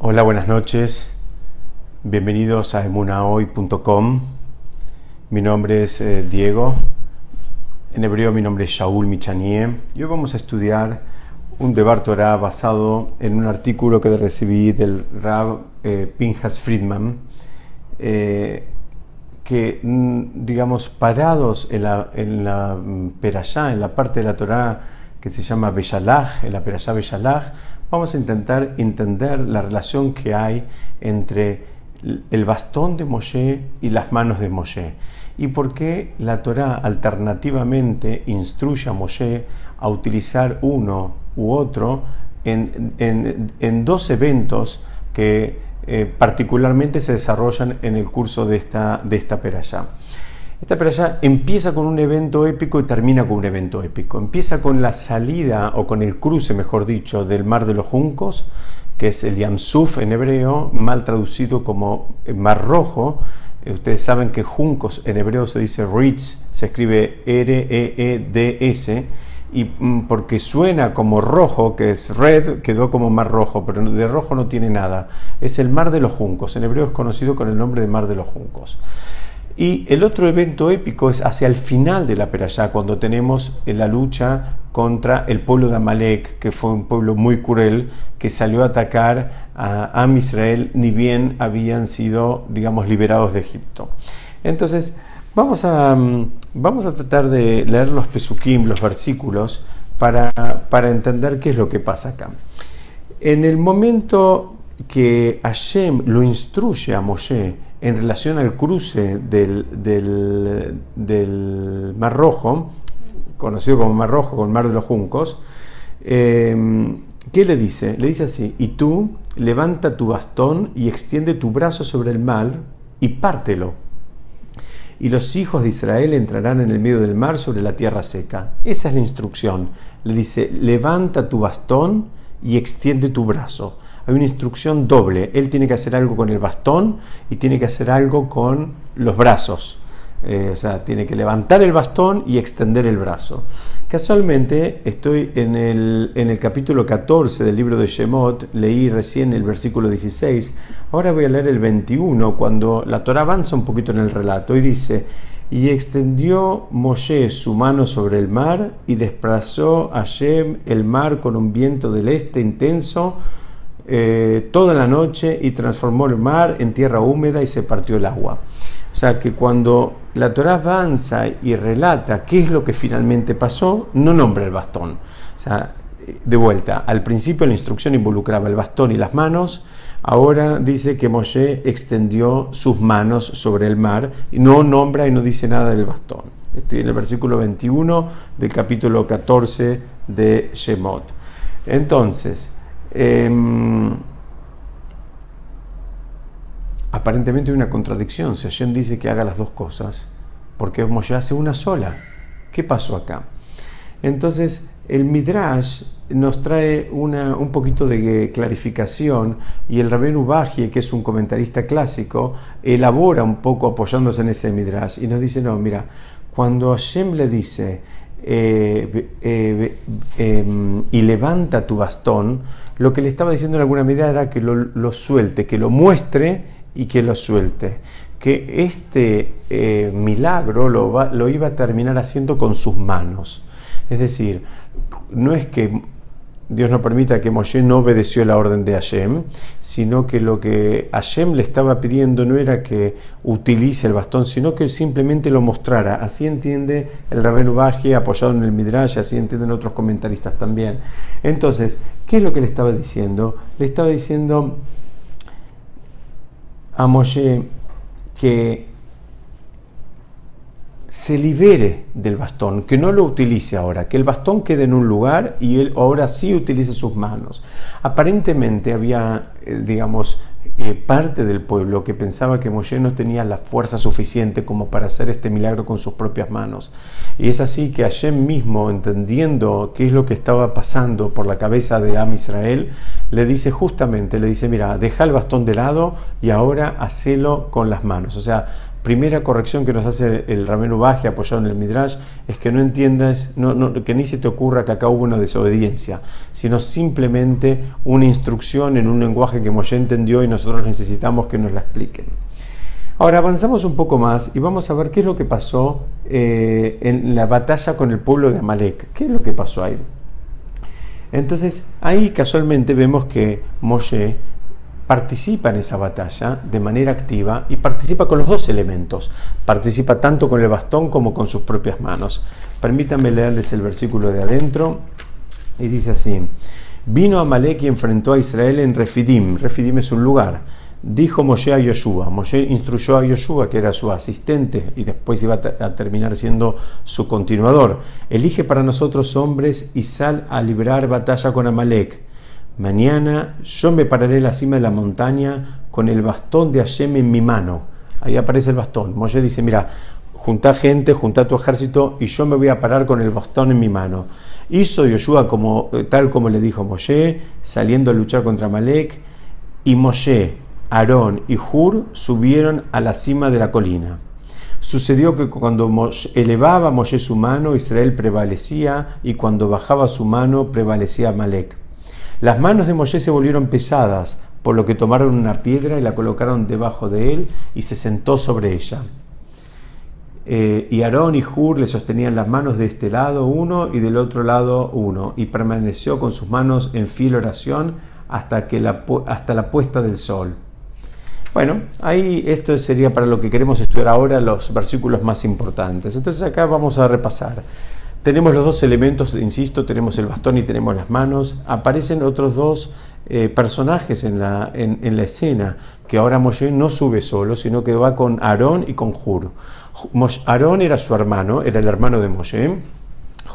Hola, buenas noches. Bienvenidos a emunahoy.com. Mi nombre es eh, Diego. En hebreo mi nombre es Shaul Michanie. Y hoy vamos a estudiar un Debar Torah basado en un artículo que recibí del Rab eh, Pinjas Friedman. Eh, que, mm, digamos, parados en la, en mm, Perashá, en la parte de la Torah que se llama Beshalach, en la Perashá Beshalach, vamos a intentar entender la relación que hay entre el bastón de Moshe y las manos de Moshe. Y por qué la Torá alternativamente instruye a Moshe a utilizar uno u otro en, dos eventos que eh, particularmente se desarrollan en el curso de esta, de esta perashá. Esta perashá empieza con un evento épico y termina con un evento épico. Empieza con la salida, o con el cruce, mejor dicho, del Mar de los Juncos, que es el Yamsuf en hebreo, mal traducido como Mar Rojo. Eh, ustedes saben que Juncos en hebreo se dice Ritz, se escribe R-E-E-D-S, y mm, porque suena como rojo, que es red, quedó como mar rojo, pero de rojo no tiene nada. Es el mar de los juncos, en hebreo es conocido con el nombre de mar de los juncos. Y el otro evento épico es hacia el final de la Perashá, cuando tenemos la lucha contra el pueblo de Amalek, que fue un pueblo muy cruel, que salió a atacar a Am Israel, ni bien habían sido, digamos, liberados de Egipto. Entonces, vamos a, mm, vamos a tratar de leer los pesukim, los versículos, para, para entender qué es lo que pasa acá. En el momento que Hashem lo instruye a Moshe, en relación al cruce del, Mar Rojo, conocido como Mar Rojo, con Mar de los Juncos, em, ¿qué le dice? Le dice así, y tú levanta tu bastón y extiende tu brazo sobre el mar y pártelo. Y los hijos de Israel entrarán en el medio del mar sobre la tierra seca. Esa es la instrucción. Le dice, levanta tu bastón y extiende tu brazo hay una instrucción doble. Él tiene que hacer algo con el bastón y tiene que hacer algo con los brazos. Eh, o sea, tiene que levantar el bastón y extender el brazo. Casualmente estoy en el, en el capítulo 14 del libro de Shemot, leí recién el versículo 16, ahora voy a leer el 21, cuando la Torah avanza un poquito en el relato y dice, y extendió Moshe su mano sobre el mar y desplazó a Shem el mar con un viento del este intenso eh, toda la noche y transformó el mar en tierra húmeda y se partió el agua. O sea que cuando la Torah avanza y relata qué es lo que finalmente pasó, no nombra el bastón. O sea, de vuelta, al principio la instrucción involucraba el bastón y las manos, ahora dice que Moshe extendió sus manos sobre el mar y no nombra y no dice nada del bastón. Estoy en el versículo 21 del capítulo 14 de Shemot. Entonces, Em, aparentemente hay una contradicción. Si Hashem dice que haga las dos cosas, porque Moshe hace una sola. ¿Qué pasó acá? Entonces, el Midrash nos trae una, un poquito de clarificación y el Rabén Ubajie, que es un comentarista clásico, elabora un poco apoyándose en ese Midrash y nos dice, no, mira, cuando Hashem le dice, eh, eh, em, y levanta tu bastón, lo que le estaba diciendo en alguna medida era que lo, suelte, que lo muestre y que lo suelte. Que este eh, milagro lo, lo iba a terminar haciendo con sus manos. Es decir, no es que Dios no permita que Moshe no obedeció la orden de Hashem, sino que lo que Hashem le estaba pidiendo no era que utilice el bastón, sino que simplemente lo mostrara. Así entiende el Rabén Ubaje, apoyado en el Midrash, así entienden otros comentaristas también. Entonces, ¿qué es lo que le estaba diciendo? Le estaba diciendo a Moshe que se libere del bastón, que no lo utilice ahora, que el bastón quede en un lugar y él ahora sí utilice sus manos. Aparentemente había, eh, digamos, eh, parte del pueblo que pensaba que Moshe no tenía la fuerza suficiente como para hacer este milagro con sus propias manos. Y es así que Hashem mismo, entendiendo qué es lo que estaba pasando por la cabeza de Am Israel, le dice justamente, le dice, mira, deja el bastón de lado y ahora hacelo con las manos. O sea, primera corrección que nos hace el Ramén Ubaje apoyado en el Midrash es que no entiendas, que ni se te ocurra que acá hubo una desobediencia, sino simplemente una instrucción en un lenguaje que Moshe entendió y nosotros necesitamos que nos la expliquen. Ahora avanzamos un poco más y vamos a ver qué es lo que pasó eh, en la batalla con el pueblo de Amalek. ¿Qué es lo que pasó ahí? Entonces ahí casualmente vemos que Moshe participa en esa batalla de manera activa y participa con los dos elementos. Participa tanto con el bastón como con sus propias manos. Permítanme leerles el versículo de adentro y dice así. Vino Amalek y enfrentó a Israel en Refidim. Refidim es un lugar. Dijo Moshe a Yoshua. Moshe instruyó a Yoshua, que era su asistente y después iba a terminar siendo su continuador. Elige para nosotros hombres y sal a librar batalla con Amalek. Mañana yo me pararé en la cima de la montaña con el bastón de Hashem en mi mano. Ahí aparece el bastón. Moshe dice, mira, junta gente, junta tu ejército y yo me voy a parar con el bastón en mi mano. Hizo Yoshua como, eh, tal como le dijo Moshe, saliendo a luchar contra Malek, y Moshe, Aarón y Hur subieron a la cima de la colina. Sucedió que cuando elevaba Moshe su mano, Israel prevalecía, y cuando bajaba su mano, prevalecía Malek. Las manos de Moshe se volvieron pesadas, por lo que tomaron una piedra y la colocaron debajo de él y se sentó sobre ella. Eh, y Aarón y Hur le sostenían las manos de este lado uno y del otro lado uno, y permaneció con sus manos en fila oración hasta, que la, hasta la puesta del sol. Bueno, ahí esto sería para lo que queremos estudiar ahora los versículos más importantes. Entonces acá vamos a repasar. Tenemos los dos elementos, insisto, tenemos el bastón y tenemos las manos. Aparecen otros dos eh, personajes en la, en, la, escena, que ahora Moshe no sube solo, sino que va con Aarón y con Hur. Aarón era su hermano, era el hermano de Moshe.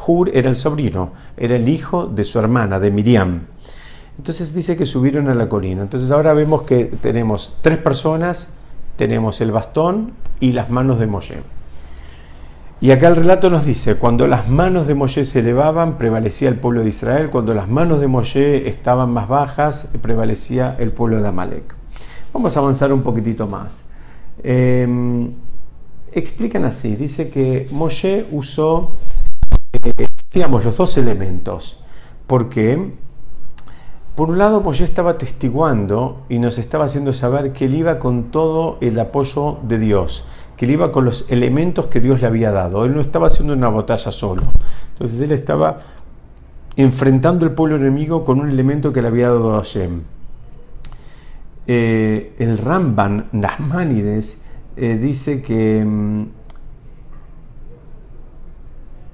Hur era el sobrino, era el hijo de su hermana, de Miriam. Entonces dice que subieron a la colina. Entonces ahora vemos que tenemos tres personas, tenemos el bastón y las manos de Moshe. Y acá el relato nos dice, cuando las manos de Moshe se elevaban, prevalecía el pueblo de Israel, cuando las manos de Moshe estaban más bajas, prevalecía el pueblo de Amalek. Vamos a avanzar un poquitito más. Em, explican así, dice que Moshe usó, eh, digamos, los dos elementos. porque Por un lado, Moshe estaba testiguando y nos estaba haciendo saber que él iba con todo el apoyo de Dios que él iba con los elementos que Dios le había dado. Él no estaba haciendo una batalla solo. Entonces él estaba enfrentando el pueblo enemigo con un elemento que le había dado Hashem. Eh, el Ramban Nahmanides eh, dice que mm,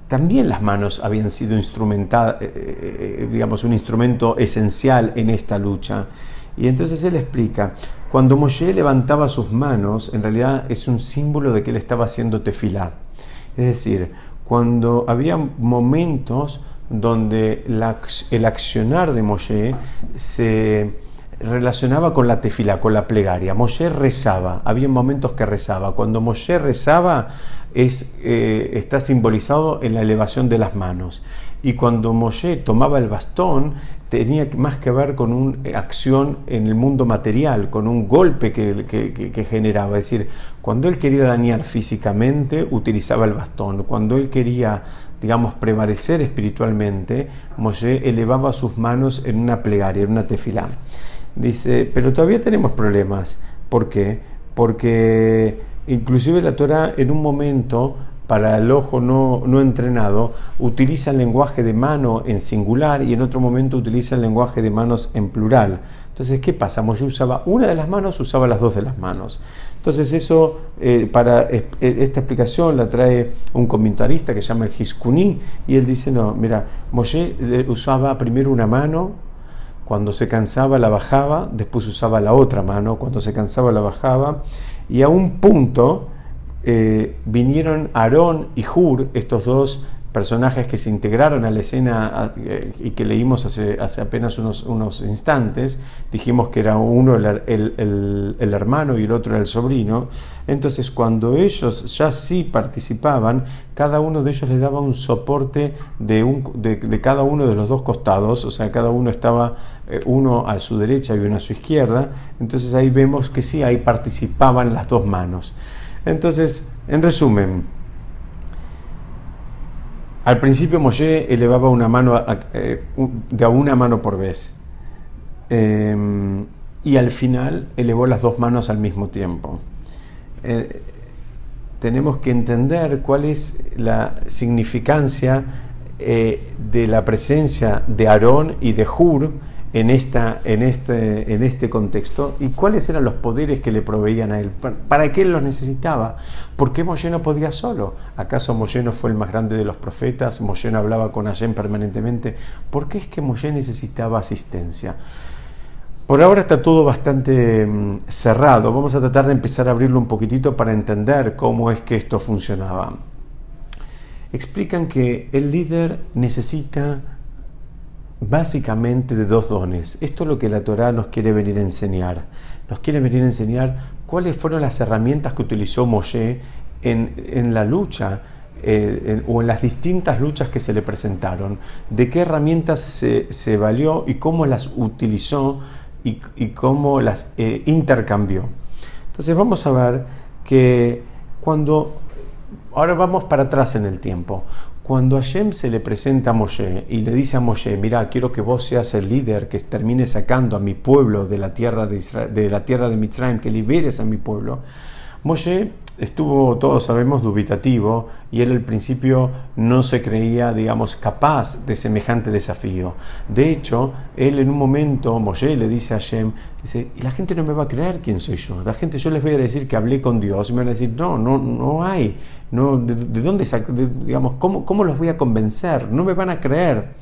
también las manos habían sido instrumentadas, eh, digamos, un instrumento esencial en esta lucha. Y entonces él explica, cuando Moshe levantaba sus manos, en realidad es un símbolo de que él estaba haciendo tefilá. Es decir, cuando había momentos donde el accionar de Moshe se relacionaba con la tefilá, con la plegaria. Moshe rezaba, había momentos que rezaba. Cuando Moshe rezaba eh, está simbolizado en la elevación de las manos. Y cuando Moshe tomaba el bastón, tenía más que ver con una acción en el mundo material, con un golpe que, generaba. Es decir, cuando él quería dañar físicamente, utilizaba el bastón. Cuando él quería, digamos, prevalecer espiritualmente, Moshe elevaba sus manos en una plegaria, en una tefilá. Dice, pero todavía tenemos problemas. ¿Por qué? Porque inclusive la Torah en un momento para el ojo no, no, entrenado, utiliza el lenguaje de mano en singular y en otro momento utiliza el lenguaje de manos en plural. Entonces, ¿qué pasa? Yo usaba una de las manos, usaba las dos de las manos. Entonces, eso, eh, para eh, esta explicación la trae un comentarista que se llama el Hiskuni y él dice, no, mira, Moshe eh, usaba primero una mano, cuando se cansaba la bajaba, después usaba la otra mano, cuando se cansaba la bajaba, y a un punto eh, vinieron Aarón y Hur, estos dos personajes que se integraron a la escena eh, y que leímos hace, apenas unos, unos, instantes, dijimos que era uno el, el, hermano y el otro el sobrino, entonces cuando ellos ya sí participaban, cada uno de ellos le daba un soporte de, un, de, de cada uno de los dos costados, o sea, cada uno estaba eh, uno a su derecha y uno a su izquierda, entonces ahí vemos que sí, ahí participaban las dos manos. Entonces, en resumen, al principio Moshe elevaba una mano eh, de una mano por vez. Em, y al final elevó las dos manos al mismo tiempo. Eh, tenemos que entender cuál es la significancia eh, de la presencia de Aarón y de Hur en, esta, en, este, en este contexto y cuáles eran los poderes que le proveían a él, para qué él los necesitaba, por qué Moshe no podía solo, acaso Moshe no fue el más grande de los profetas, Moshe hablaba con Hashem permanentemente, ¿por qué es que Moshe necesitaba asistencia? Por ahora está todo bastante mm, cerrado, vamos a tratar de empezar a abrirlo un poquitito para entender cómo es que esto funcionaba. Explican que el líder necesita básicamente de dos dones. Esto es lo que la Torá nos quiere venir a enseñar. Nos quiere venir a enseñar cuáles fueron las herramientas que utilizó Moshe en, la lucha eh, o en las distintas luchas que se le presentaron. De qué herramientas se, valió y cómo las utilizó y, cómo las eh, intercambió. Entonces vamos a ver que cuando... Ahora vamos para atrás en el tiempo. Cuando Hashem se le presenta a Moshe y le dice a Moshe, mira, quiero que vos seas el líder que termine sacando a mi pueblo de la tierra de, de, la tierra de Mitzrayim, que liberes a mi pueblo, Moshe estuvo, todos sabemos, dubitativo y él al principio no se creía, digamos, capaz de semejante desafío. De hecho, él en un momento, Moshe le dice a Hashem, dice, y la gente no me va a creer quién soy yo. La gente, yo les voy a decir que hablé con Dios y me van a decir, no, no, no hay. No, ¿De, dónde, digamos, cómo, cómo los voy a convencer? No me van a creer.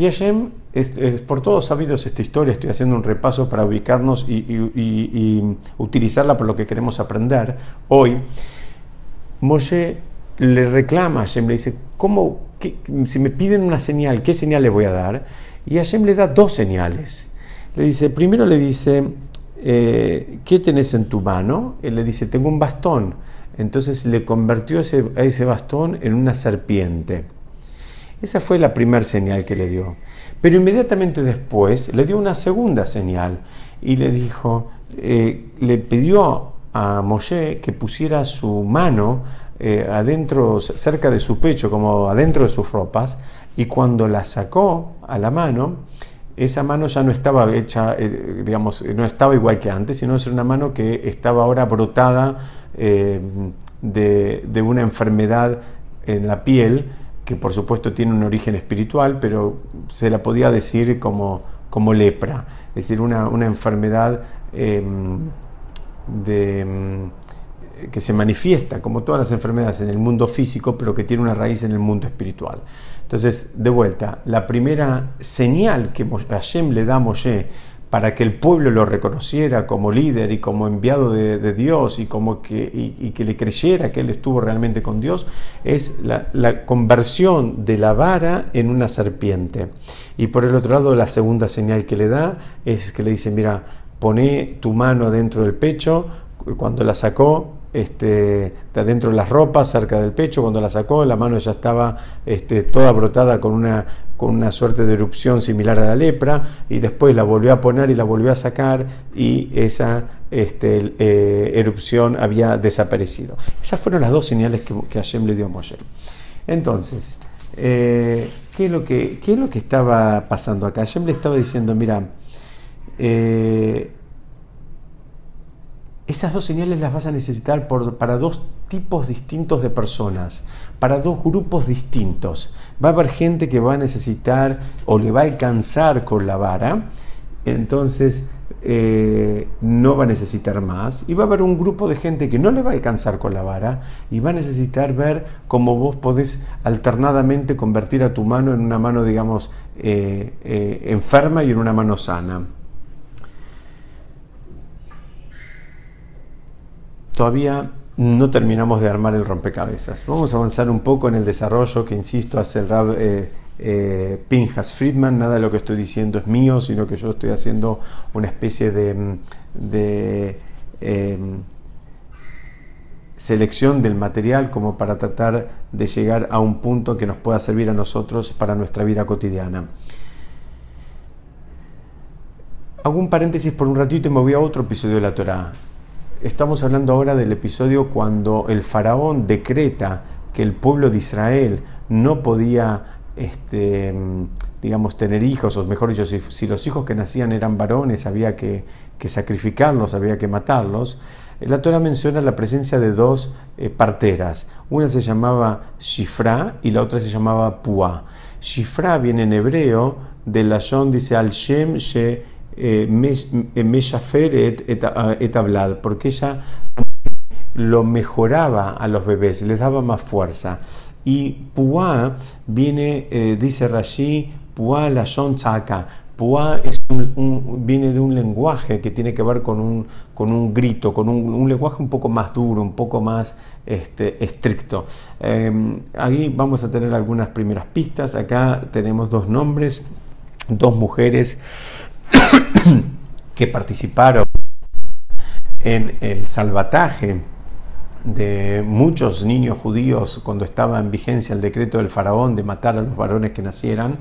Y Hashem, es, por todos sabidos esta historia, estoy haciendo un repaso para ubicarnos y, utilizarla por lo que queremos aprender hoy. Moshe le reclama a Hashem, le dice, ¿cómo, si me piden una señal, ¿qué señal le voy a dar? Y Hashem le da dos señales. Le dice, primero le dice, eh, ¿qué tenés en tu mano? Él le dice, tengo un bastón. Entonces le convirtió ese, ese bastón en una serpiente. Esa fue la primera señal que le dio. Pero inmediatamente después le dio una segunda señal y le dijo, eh, le pidió a Moshe que pusiera su mano eh, adentro, cerca de su pecho, como adentro de sus ropas, y cuando la sacó a la mano, esa mano ya no estaba hecha, eh, digamos, no estaba igual que antes, sino es una mano que estaba ahora brotada de, de una enfermedad en la piel que por supuesto tiene un origen espiritual, pero se la podía decir como, como lepra, es decir, una, enfermedad em, em, que se manifiesta, como todas las enfermedades, en el mundo físico, pero que tiene una raíz en el mundo espiritual. Entonces, de vuelta, la primera señal que Hashem le da a Moshe para que el pueblo lo reconociera como líder y como enviado de, Dios y, como que, y, que le creyera que él estuvo realmente con Dios, es la, conversión de la vara en una serpiente. Y por el otro lado, la segunda señal que le da es que le dice, mira, pone tu mano dentro del pecho, cuando la sacó, este, de adentro de las ropas, cerca del pecho, cuando la sacó, la mano ya estaba este, toda brotada con una, con una suerte de erupción similar a la lepra, y después la volvió a poner y la volvió a sacar, y esa este, eh, erupción había desaparecido. Esas fueron las dos señales que, que Hashem le dio a Moshe. Entonces, eh, ¿qué, es lo que, ¿qué es lo que estaba pasando acá? Hashem le estaba diciendo, mira, eh, esas dos señales las vas a necesitar para dos tipos distintos de personas, para dos grupos distintos. Va a haber gente que va a necesitar o le va a alcanzar con la vara, entonces eh, no va a necesitar más. Y va a haber un grupo de gente que no le va a alcanzar con la vara y va a necesitar ver cómo vos podés alternadamente convertir a tu mano en una mano, digamos, eh, eh, enferma y en una mano sana. Todavía no terminamos de armar el rompecabezas. Vamos a avanzar un poco en el desarrollo que, insisto, hace el Rab eh, eh, Pinjas Friedman. Nada de lo que estoy diciendo es mío, sino que yo estoy haciendo una especie de, em, selección del material como para tratar de llegar a un punto que nos pueda servir a nosotros para nuestra vida cotidiana. Hago un paréntesis por un ratito y me voy a otro episodio de la Torah estamos hablando ahora del episodio cuando el faraón decreta que el pueblo de Israel no podía, este, digamos, tener hijos, o mejor dicho, si, los hijos que nacían eran varones, había que, sacrificarlos, había que matarlos. La Torah menciona la presencia de dos eh, parteras. Una se llamaba Shifra y la otra se llamaba Pua. Shifra viene en hebreo de la Shon, dice al Shem She Meshaferet et Ablad, porque ella lo mejoraba a los bebés, les daba más fuerza. Y Pua viene, eh, dice Rashi, Pua la Shon Chaka. Pua es viene de un lenguaje que tiene que ver con un, con un grito, con un, lenguaje un poco más duro, un poco más este, estricto. Eh, ahí vamos a tener algunas primeras pistas. Acá tenemos dos nombres, dos mujeres que participaron en el salvataje de muchos niños judíos cuando estaba en vigencia el decreto del faraón de matar a los varones que nacieran.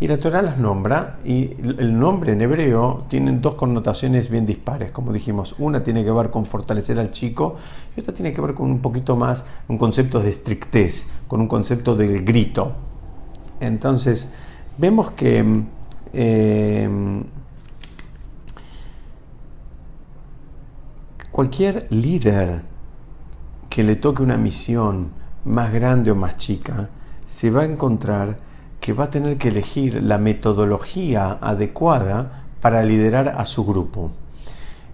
Y la Torah las nombra y el nombre en hebreo tiene dos connotaciones bien dispares, como dijimos. Una tiene que ver con fortalecer al chico y otra tiene que ver con un poquito más un concepto de estrictez, con un concepto del grito. Entonces, vemos que eh, cualquier líder que le toque una misión más grande o más chica, se va a encontrar que va a tener que elegir la metodología adecuada para liderar a su grupo.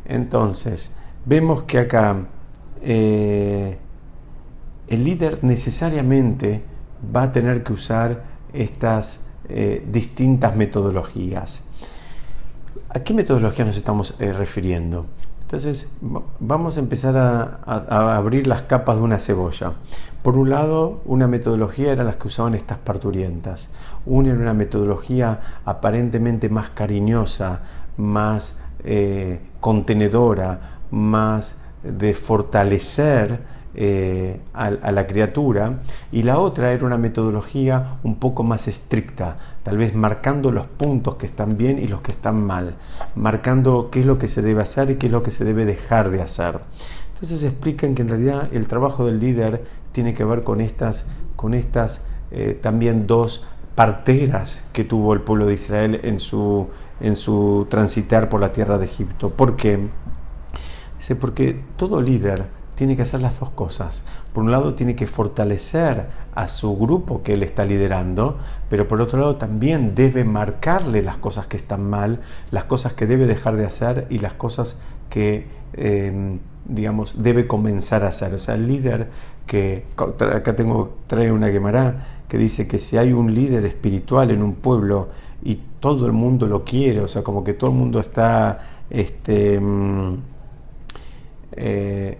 Entonces, vemos que acá eh, el líder necesariamente va a tener que usar estas eh, distintas metodologías. ¿A qué metodología nos estamos eh, refiriendo? Entonces vamos a empezar a, abrir las capas de una cebolla. Por un lado, una metodología era las que usaban estas parturientas. Una era una metodología aparentemente más cariñosa, más eh, contenedora, más de fortalecer eh, a, la criatura y la otra era una metodología un poco más estricta, tal vez marcando los puntos que están bien y los que están mal, marcando qué es lo que se debe hacer y qué es lo que se debe dejar de hacer. Entonces explican que en realidad el trabajo del líder tiene que ver con estas, con estas eh, también dos parteras que tuvo el pueblo de Israel en su, en su transitar por la tierra de Egipto. ¿Por qué? Porque todo líder tiene que hacer las dos cosas. Por un lado, tiene que fortalecer a su grupo que él está liderando, pero por otro lado también debe marcarle las cosas que están mal, las cosas que debe dejar de hacer y las cosas que, em, digamos, debe comenzar a hacer. O sea, el líder que, acá tengo, trae una quemará, que dice que si hay un líder espiritual en un pueblo y todo el mundo lo quiere, o sea, como que todo el mundo está, este, em, eh,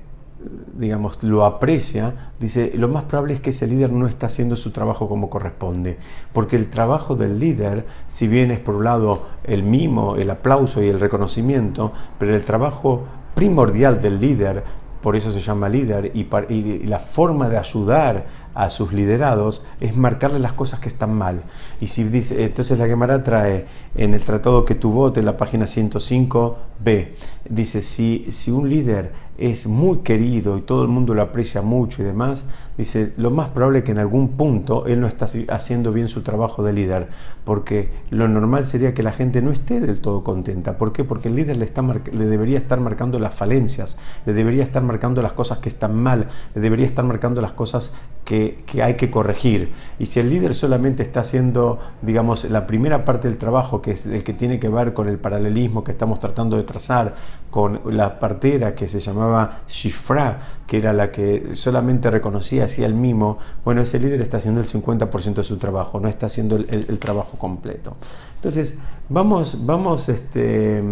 digamos, lo aprecia, dice, lo más probable es que ese líder no está haciendo su trabajo como corresponde. Porque el trabajo del líder, si bien es por un lado el mimo, el aplauso y el reconocimiento, pero el trabajo primordial del líder, por eso se llama líder, y, la forma de ayudar a sus liderados es marcarle las cosas que están mal. Y si dice, entonces la Gemara trae en el tratado que tuvo en la página 105b, dice, si, si un líder es muy querido y todo el mundo lo aprecia mucho y demás, dice, lo más probable es que en algún punto él no está haciendo bien su trabajo de líder, porque lo normal sería que la gente no esté del todo contenta. ¿Por qué? Porque el líder le, está le debería estar marcando las falencias, le debería estar marcando las cosas que están mal, le debería estar marcando las cosas que que, hay que corregir. Y si el líder solamente está haciendo, digamos, la primera parte del trabajo, que es el que tiene que ver con el paralelismo que estamos tratando de trazar, con la partera que se llamaba Shifra, que era la que solamente reconocía, hacía el mimo, bueno, ese líder está haciendo el 50% de su trabajo, no está haciendo el, trabajo completo. Entonces, vamos, vamos, este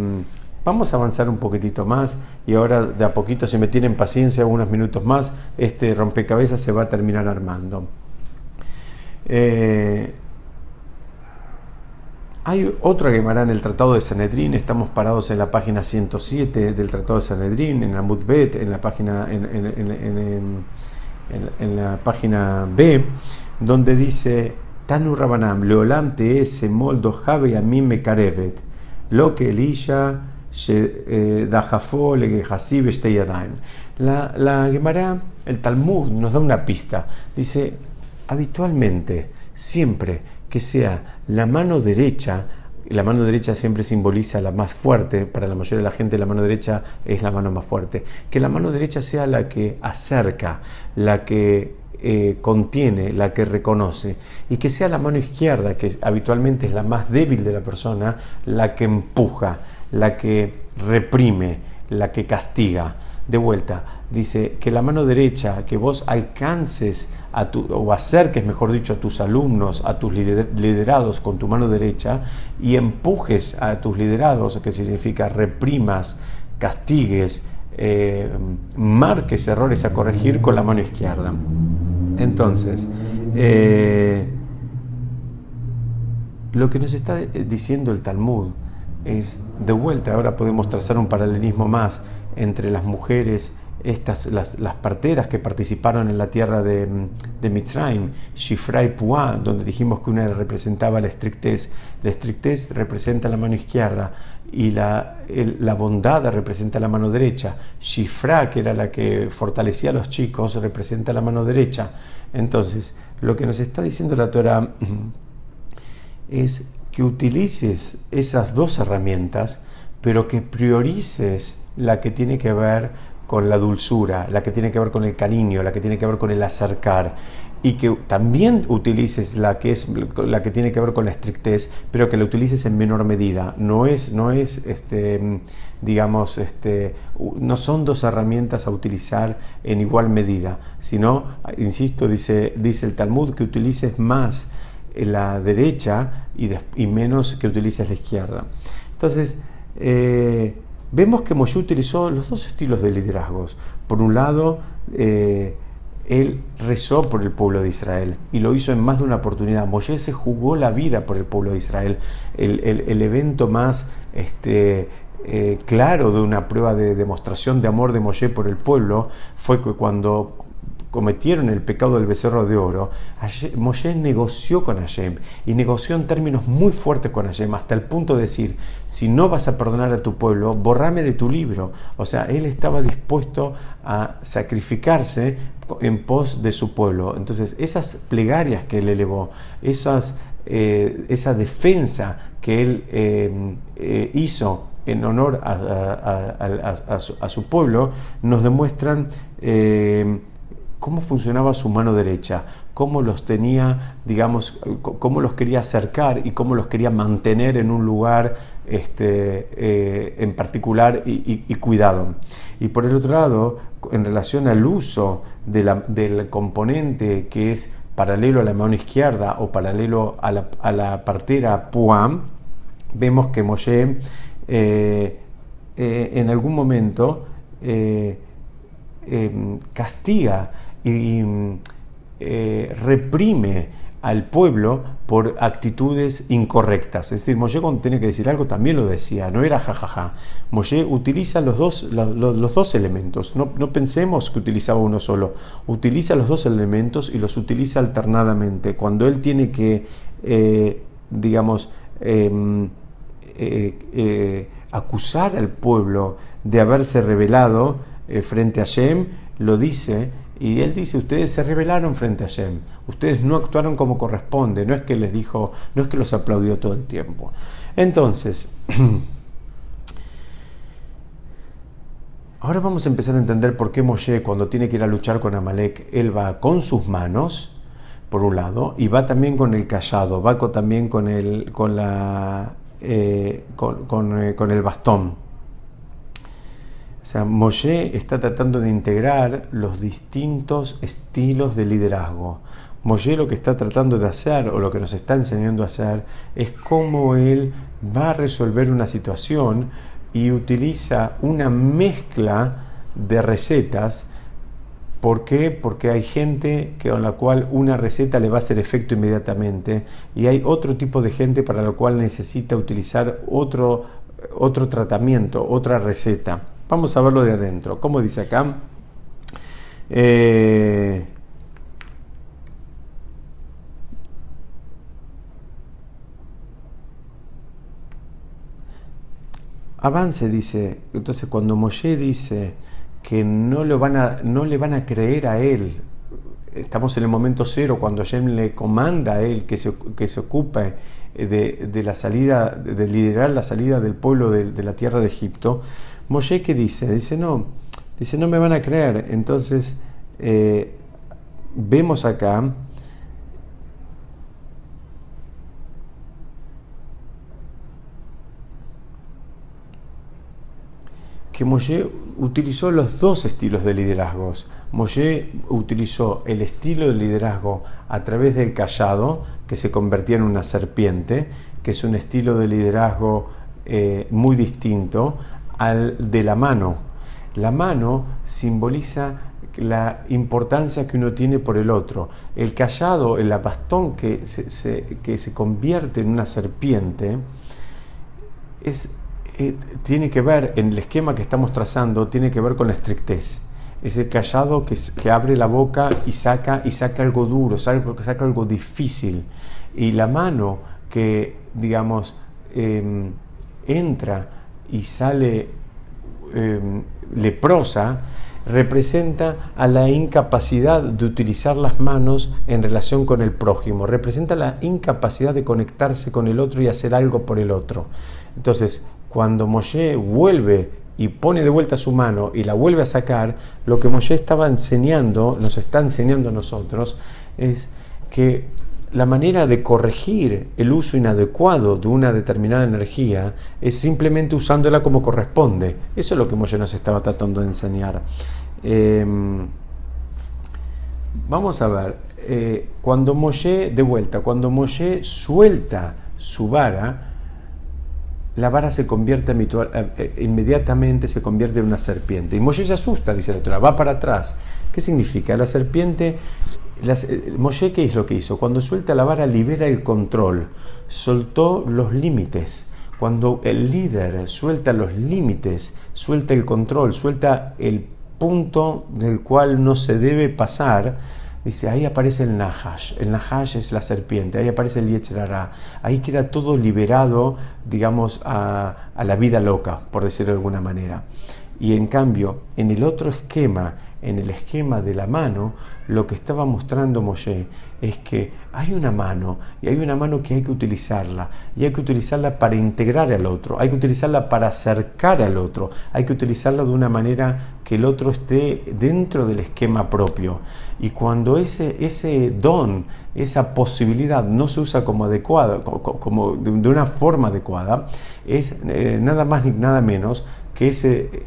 Vamos a avanzar un poquitito más y ahora de a poquito, si me tienen paciencia, unos minutos más, este rompecabezas se va a terminar armando. Eh, hay otra Gemara en el Tratado de Sanedrín, estamos parados en la página 107 del Tratado de Sanedrín, en la Mutbet, en la página, la página B, donde dice, Tanu Rabanam, Leolam te ese moldo jave a mí me carevet, lo que Elisha La, la Gemara, el Talmud, nos da una pista. Dice, habitualmente, siempre que sea la mano derecha, la mano derecha siempre simboliza la más fuerte, para la mayoría de la gente la mano derecha es la mano más fuerte, que la mano derecha sea la que acerca, la que eh, contiene, la que reconoce, y que sea la mano izquierda, que habitualmente es la más débil de la persona, la que empuja, la que reprime, la que castiga. De vuelta, dice que la mano derecha, que vos alcances a tu, o acerques, mejor dicho, a tus alumnos, a tus liderados con tu mano derecha y empujes a tus liderados, que significa reprimas, castigues, eh, marques errores a corregir con la mano izquierda. Entonces, eh, lo que nos está diciendo el Talmud es, de vuelta, ahora podemos trazar un paralelismo más entre las mujeres, estas, las, parteras que participaron en la tierra de, de Mitzrayim, Shifra y Puá, donde dijimos que una representaba la estrictez, la estrictez representa la mano izquierda y la, la bondad representa la mano derecha, Shifra, que era la que fortalecía a los chicos, representa la mano derecha. Entonces, lo que nos está diciendo la Torah es que utilices esas dos herramientas, pero que priorices la que tiene que ver con la dulzura, la que tiene que ver con el cariño, la que tiene que ver con el acercar y que también utilices la que es la que tiene que ver con la estrictez, pero que la utilices en menor medida. No es no es este digamos este no son dos herramientas a utilizar en igual medida, sino insisto dice dice el Talmud que utilices más la derecha y, menos que utilices la izquierda. Entonces, eh, vemos que Moshe utilizó los dos estilos de liderazgos. Por un lado, eh, él rezó por el pueblo de Israel y lo hizo en más de una oportunidad. Moshe se jugó la vida por el pueblo de Israel. El, evento más este, eh, claro de una prueba de demostración de amor de Moshe por el pueblo fue que cuando cometieron el pecado del becerro de oro, Moshe negoció con Hashem y negoció en términos muy fuertes con Hashem, hasta el punto de decir, si no vas a perdonar a tu pueblo, borrame de tu libro. O sea, él estaba dispuesto a sacrificarse en pos de su pueblo. Entonces, esas plegarias que él elevó, esas, eh, esa defensa que él eh, eh, hizo en honor a, su, pueblo, nos demuestran cómo funcionaba su mano derecha, cómo los tenía, digamos, cómo los quería acercar y cómo los quería mantener en un lugar este, eh, en particular y, cuidado. Y por el otro lado, en relación al uso del componente que es paralelo a la mano izquierda o paralelo a la, partera Puam, vemos que Moshe eh, eh, en algún momento castiga y eh, reprime al pueblo por actitudes incorrectas. Es decir, Moshe cuando tenía que decir algo también lo decía, no era jajaja. Moshe utiliza los dos, los, dos elementos, no, pensemos que utilizaba uno solo, utiliza los dos elementos y los utiliza alternadamente. Cuando él tiene que, eh, digamos, em, eh, acusar al pueblo de haberse rebelado frente a Shem, lo dice y él dice, ustedes se rebelaron frente a Shem, ustedes no actuaron como corresponde, no es que les dijo, no es que los aplaudió todo el tiempo. Entonces, ahora vamos a empezar a entender por qué Moshe cuando tiene que ir a luchar con Amalek, él va con sus manos, por un lado, y va también con el callado, va también con el, con la, eh, eh, con el bastón. O sea, está tratando de integrar los distintos estilos de liderazgo. Moshe lo que está tratando de hacer o lo que nos está enseñando a hacer es cómo él va a resolver una situación y utiliza una mezcla de recetas. ¿Por qué? Porque hay gente con la cual una receta le va a hacer efecto inmediatamente y hay otro tipo de gente para la cual necesita utilizar otro, otro tratamiento, otra receta. Vamos a verlo de adentro. ¿Cómo dice acá? Eh, avance, dice. Entonces cuando Moshe dice que no, lo van a, no le van a creer a él, estamos en el momento cero, cuando Hashem le comanda a él que se, que se ocupe de, la salida, de liderar la salida del pueblo de, la tierra de Egipto, Moshe ¿qué dice? Dice, no, dice, no me van a creer. Entonces, eh, vemos acá que Moshe utilizó los dos estilos de liderazgos. Moshe utilizó el estilo de liderazgo a través del callado, que se convertía en una serpiente, que es un estilo de liderazgo eh, muy distinto al de la mano. La mano simboliza la importancia que uno tiene por el otro. El callado, el bastón que se, que se convierte en una serpiente, es eh, tiene que ver, en el esquema que estamos trazando, tiene que ver con la estrictez. Ese callado que, que abre la boca y saca, y saca algo duro, saca, saca algo difícil. Y la mano que, digamos, em, entra y sale em, leprosa, representa a la incapacidad de utilizar las manos en relación con el prójimo, representa la incapacidad de conectarse con el otro y hacer algo por el otro. Entonces, cuando Moshe vuelve y pone de vuelta su mano y la vuelve a sacar, lo que Moshe estaba enseñando, nos está enseñando a nosotros, es que la manera de corregir el uso inadecuado de una determinada energía es simplemente usándola como corresponde. Eso es lo que Moshe nos estaba tratando de enseñar. Em, vamos a ver, eh, cuando Moshe, de vuelta, cuando Moshe suelta su vara, la vara se convierte eh, eh, inmediatamente se convierte en una serpiente. Y Moshe se asusta, dice la Torah, va para atrás. ¿Qué significa? La serpiente, eh, Moshe, ¿qué es lo que hizo? Cuando suelta la vara, libera el control, soltó los límites. Cuando el líder suelta los límites, suelta el control, suelta el punto del cual no se debe pasar, Dice, ahí aparece el Nahash. El Nahash es la serpiente, ahí aparece el Yetzirará. Ahí queda todo liberado, digamos, a, a la vida loca, por decirlo de alguna manera. Y en cambio, en el otro esquema, en el esquema de la mano, lo que estaba mostrando Moshe es que hay una mano y hay una mano que hay que utilizarla y hay que utilizarla para integrar al otro, hay que utilizarla para acercar al otro, hay que utilizarla de una manera que el otro esté dentro del esquema propio. Y cuando ese, ese don, esa posibilidad no se usa como adecuada, como de una forma adecuada, es eh, nada más ni nada menos que ese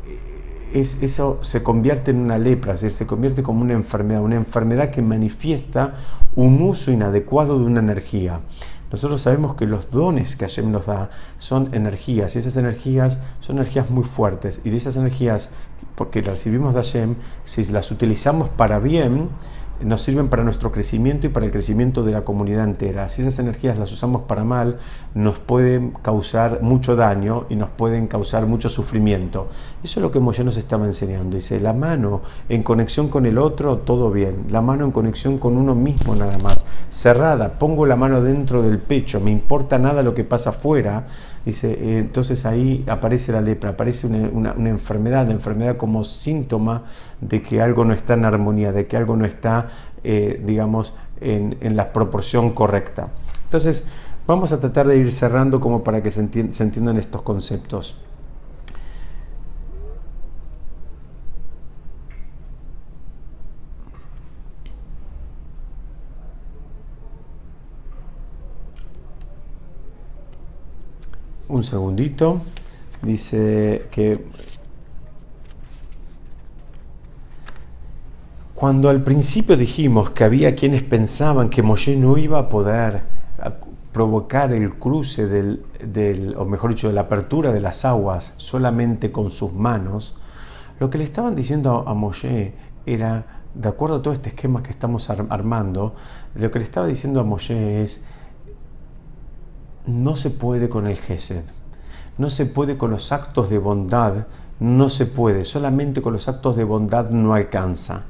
eso se convierte en una lepra, se convierte como una enfermedad, una enfermedad que manifiesta un uso inadecuado de una energía. Nosotros sabemos que los dones que Hashem nos da son energías y esas energías son energías muy fuertes y de esas energías, porque las recibimos de Hashem, si las utilizamos para bien, nos sirven para nuestro crecimiento y para el crecimiento de la comunidad entera. Si esas energías las usamos para mal, nos pueden causar mucho daño y nos pueden causar mucho sufrimiento. Eso es lo que Moshe nos estaba enseñando. Dice, la mano en conexión con el otro, todo bien. La mano en conexión con uno mismo nada más. Cerrada, pongo la mano dentro del pecho, me importa nada lo que pasa afuera Dice, eh, entonces ahí aparece la lepra, aparece una, enfermedad, la enfermedad como síntoma de que algo no está en armonía, de que algo no está, eh, digamos, en, la proporción correcta. Entonces, vamos a tratar de ir cerrando como para que se entiendan estos conceptos. Un segundito. Dice que cuando al principio dijimos que había quienes pensaban que Moshe no iba a poder provocar el cruce del, o mejor dicho, la apertura de las aguas solamente con sus manos, lo que le estaban diciendo a Moshe era, de acuerdo a todo este esquema que estamos armando, lo que le estaba diciendo a Moshe es, no se puede con el Gesed, no se puede con los actos de bondad, no se puede, solamente con los actos de bondad no alcanza.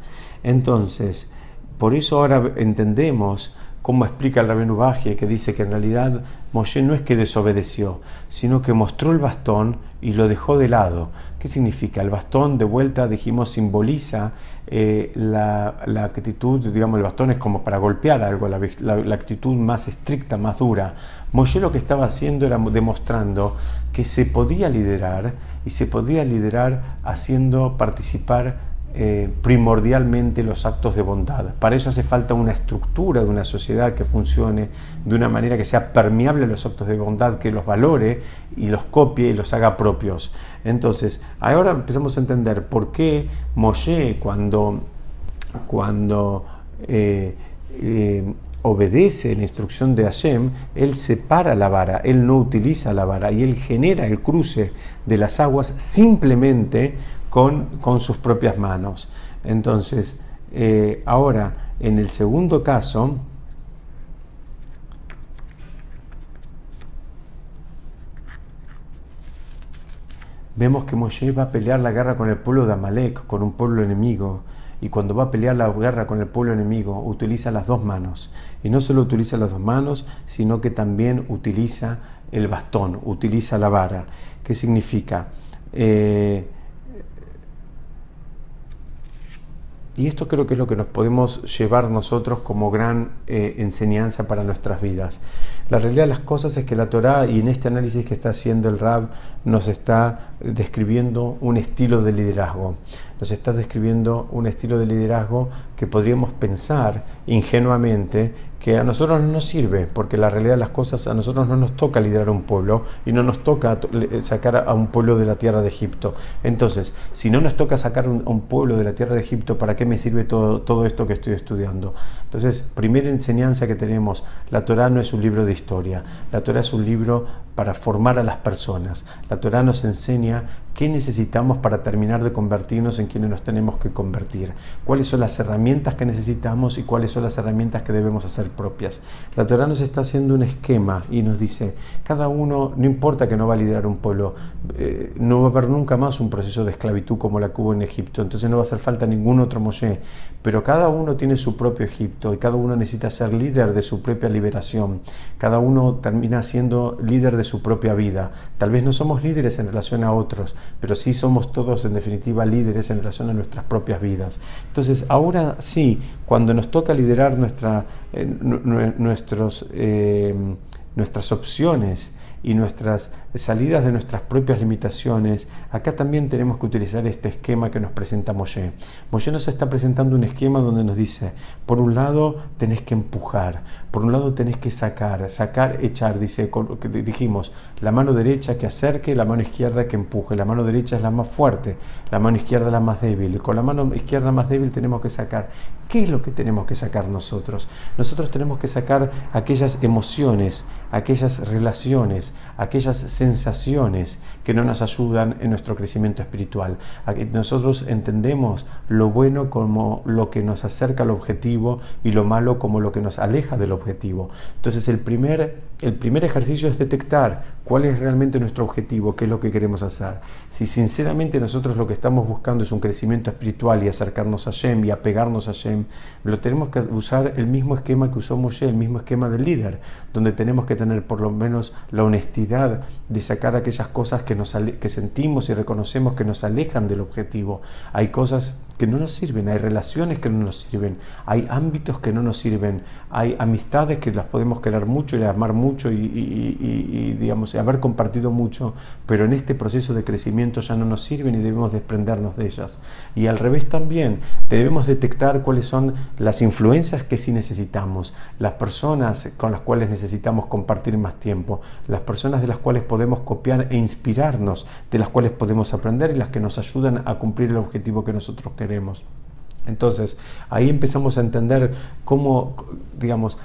Entonces, por eso ahora entendemos como explica el Rabenu Baje, que dice que en realidad Moshe no es que desobedeció, sino que mostró el bastón y lo dejó de lado. ¿Qué significa? El bastón, de vuelta, dijimos, simboliza eh, la, actitud, digamos, el bastón es como para golpear algo, la, la, actitud más estricta, más dura. Moshe lo que estaba haciendo era demostrando que se podía liderar y se podía liderar haciendo participar eh, primordialmente los actos de bondad. Para eso hace falta una estructura de una sociedad que funcione de una manera que sea permeable a los actos de bondad, que los valore y los copie y los haga propios. Entonces, ahora empezamos a entender por qué Moshe cuando, cuando eh, eh, obedece la instrucción de Hashem, él separa la vara, él no utiliza la vara y él genera el cruce de las aguas simplemente con, sus propias manos. Entonces, eh, ahora, en el segundo caso, vemos que Moshe va a pelear la guerra con el pueblo de Amalek, con un pueblo enemigo. Y cuando va a pelear la guerra con el pueblo enemigo, utiliza las dos manos. Y no solo utiliza las dos manos, sino que también utiliza el bastón, utiliza la vara. ¿Qué significa? Eh, Y esto creo que es lo que nos podemos llevar nosotros como gran eh, enseñanza para nuestras vidas. La realidad de las cosas es que la Torá y en este análisis que está haciendo el Rab nos está describiendo un estilo de liderazgo. Nos está describiendo un estilo de liderazgo que podríamos pensar ingenuamente que a nosotros no nos sirve, porque la realidad de las cosas a nosotros no nos toca liderar un pueblo y no nos toca sacar a un pueblo de la tierra de Egipto. Entonces, si no nos toca sacar a un pueblo de la tierra de Egipto, ¿para qué me sirve todo, todo esto que estoy estudiando? Entonces, primera enseñanza que tenemos, la Torah no es un libro de historia, la Torah es un libro para formar a las personas. La Torah nos enseña qué necesitamos para terminar de convertirnos en quienes nos tenemos que convertir, cuáles son las herramientas que necesitamos y cuáles son las herramientas que debemos hacer propias. La Torah nos está haciendo un esquema y nos dice, cada uno, no importa que no va a liderar un pueblo, eh, no va a haber nunca más un proceso de esclavitud como la que hubo en Egipto, entonces no va a hacer falta ningún otro Moshe, pero cada uno tiene su propio Egipto y cada uno necesita ser líder de su propia liberación, cada uno termina siendo líder de su propia vida. Tal vez no somos líderes en relación a otros, pero sí somos todos en definitiva líderes en relación a nuestras propias vidas. Entonces, ahora sí, cuando nos toca liderar nuestra, eh, nuestros, eh, nuestras opciones y nuestras salidas de nuestras propias limitaciones, acá también tenemos que utilizar este esquema que nos presenta Moshe. Moshe nos está presentando un esquema donde nos dice, por un lado tenés que empujar, por un lado tenés que sacar, sacar, echar, dice, dijimos, la mano derecha que acerque, la mano izquierda que empuje, la mano derecha es la más fuerte, la mano izquierda la más débil, con la mano izquierda más débil tenemos que sacar. ¿Qué es lo que tenemos que sacar nosotros? Nosotros tenemos que sacar aquellas emociones, aquellas relaciones, aquellas sensaciones que no nos ayudan en nuestro crecimiento espiritual. Nosotros entendemos lo bueno como lo que nos acerca al objetivo y lo malo como lo que nos aleja del objetivo. Entonces el primer, el primer ejercicio es detectar cuál es realmente nuestro objetivo, qué es lo que queremos hacer. Si sinceramente nosotros lo que estamos buscando es un crecimiento espiritual y acercarnos a Shem y apegarnos a Shem, lo tenemos que usar el mismo esquema que usó Moshe, el mismo esquema del líder, donde tenemos que tener por lo menos la honestidad de sacar aquellas cosas que, nos, que sentimos y reconocemos que nos alejan del objetivo. Hay cosas que no nos sirven, hay relaciones que no nos sirven, hay ámbitos que no nos sirven, hay amistades que las podemos querer mucho y amar mucho y, digamos, haber compartido mucho, pero en este proceso de crecimiento ya no nos sirven y debemos desprendernos de ellas. Y al revés también, debemos detectar cuáles son las influencias que sí necesitamos, las personas con las cuales necesitamos compartir más tiempo, las personas de las cuales podemos copiar e inspirarnos, de las cuales podemos aprender y las que nos ayudan a cumplir el objetivo que nosotros queremos Entonces, ahí empezamos a entender cómo, digamos,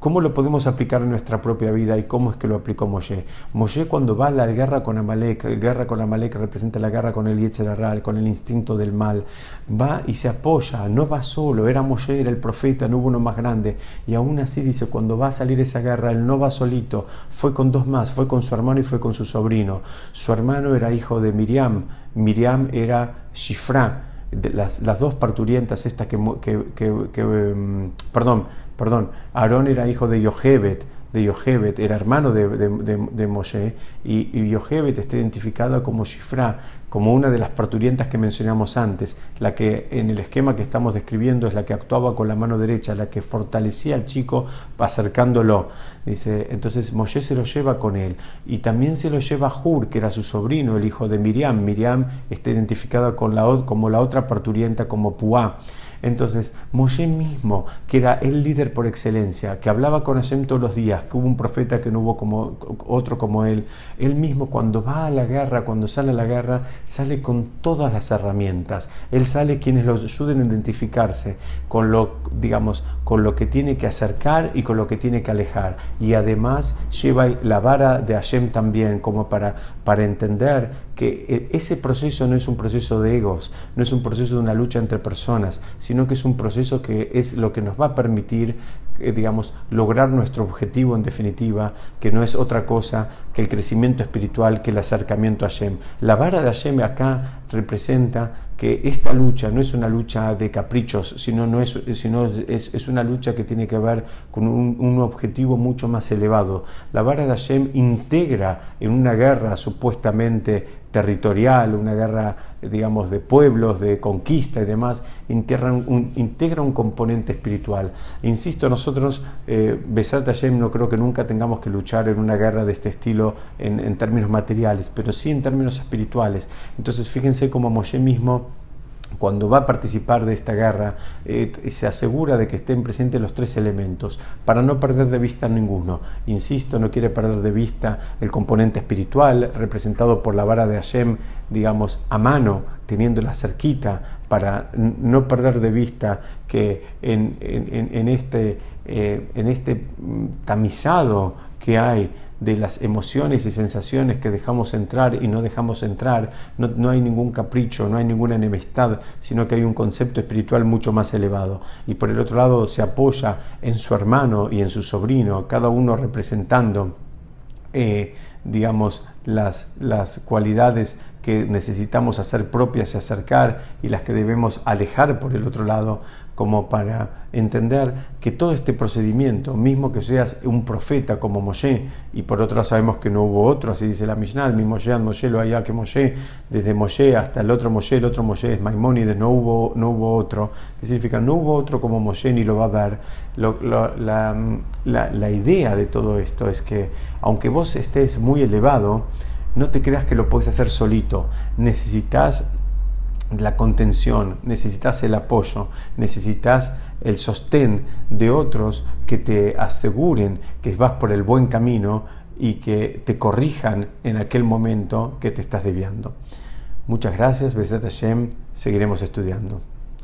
cómo lo podemos aplicar en nuestra propia vida y cómo es que lo aplicó Moshe. Moshe cuando va a la guerra con Amalek, la guerra con Amalek representa la guerra con el Yetzer con el instinto del mal, va y se apoya, no va solo, era Moshe, era el profeta, no hubo uno más grande. Y aún así dice, cuando va a salir esa guerra, él no va solito, fue con dos más, fue con su hermano y fue con su sobrino. Su hermano era hijo de Miriam, Miriam era Shifra, las, las, dos parturientas, estas que, que, em, perdón, perdón, Aarón era hijo de Yohebet, de Yohebet, era hermano de, de, Moshe, y, y, Yohebet está identificada como Shifra, como una de las parturientas que mencionamos antes, la que en el esquema que estamos describiendo es la que actuaba con la mano derecha, la que fortalecía al chico acercándolo. Dice, entonces Moshe se lo lleva con él y también se lo lleva Hur, que era su sobrino, el hijo de Miriam. Miriam está identificada con la, como la otra parturienta, como Puá. Entonces, Moshe mismo, que era el líder por excelencia, que hablaba con Hashem todos los días, que hubo un profeta que no hubo como, otro como él, él mismo cuando va a la guerra, cuando sale a la guerra, sale con todas las herramientas. Él sale quienes lo ayuden a identificarse con lo, digamos, con lo que tiene que acercar y con lo que tiene que alejar. Y además lleva la vara de Hashem también, como para, para entender que e, ese proceso no es un proceso de egos, no es un proceso de una lucha entre personas, sino que es un proceso que es lo que nos va a permitir, eh, digamos, lograr nuestro objetivo en definitiva, que no es otra cosa que el crecimiento espiritual, que el acercamiento a Hashem. La vara de Hashem acá representa que esta lucha no es una lucha de caprichos, sino, no es, sino es, es una lucha que tiene que ver con un, un, objetivo mucho más elevado. La vara de Hashem integra en una guerra supuestamente territorial, una guerra, digamos, de pueblos, de conquista y demás, integra un, componente espiritual. Insisto, nosotros, eh, Besat Hashem, no creo que nunca tengamos que luchar en una guerra de este estilo en, en términos materiales, pero sí en términos espirituales. Entonces, fíjense cómo Moshe mismo cuando va a participar de esta guerra, eh, se asegura de que estén presentes los tres elementos para no perder de vista ninguno. Insisto, no quiere perder de vista el componente espiritual representado por la vara de Hashem, digamos, a mano, teniéndola cerquita, para no perder de vista que en, este, eh, en este mm, tamizado que hay de las emociones y sensaciones que dejamos entrar y no dejamos entrar. No, hay ningún capricho, no hay ninguna enemistad, sino que hay un concepto espiritual mucho más elevado. Y por el otro lado se apoya en su hermano y en su sobrino, cada uno representando, eh, digamos, las, las cualidades que necesitamos hacer propias y acercar y las que debemos alejar por el otro lado como para entender que todo este procedimiento, mismo que seas un profeta como Moshe, y por otro lado sabemos que no hubo otro, así dice la Mishnah, mi Moshe, Moshe lo haya que Moshe, desde Moshe hasta el otro Moshe, el otro Moshe es Maimónides, no hubo, no hubo otro, significa no hubo otro como Moshe ni lo va a haber. la, la, la idea de todo esto es que aunque vos estés muy elevado, no te creas que lo puedes hacer solito, necesitas la contención, necesitas el apoyo, necesitas el sostén de otros que te aseguren que vas por el buen camino y que te corrijan en aquel momento que te estás desviando. Muchas gracias, Besat Hashem, seguiremos estudiando.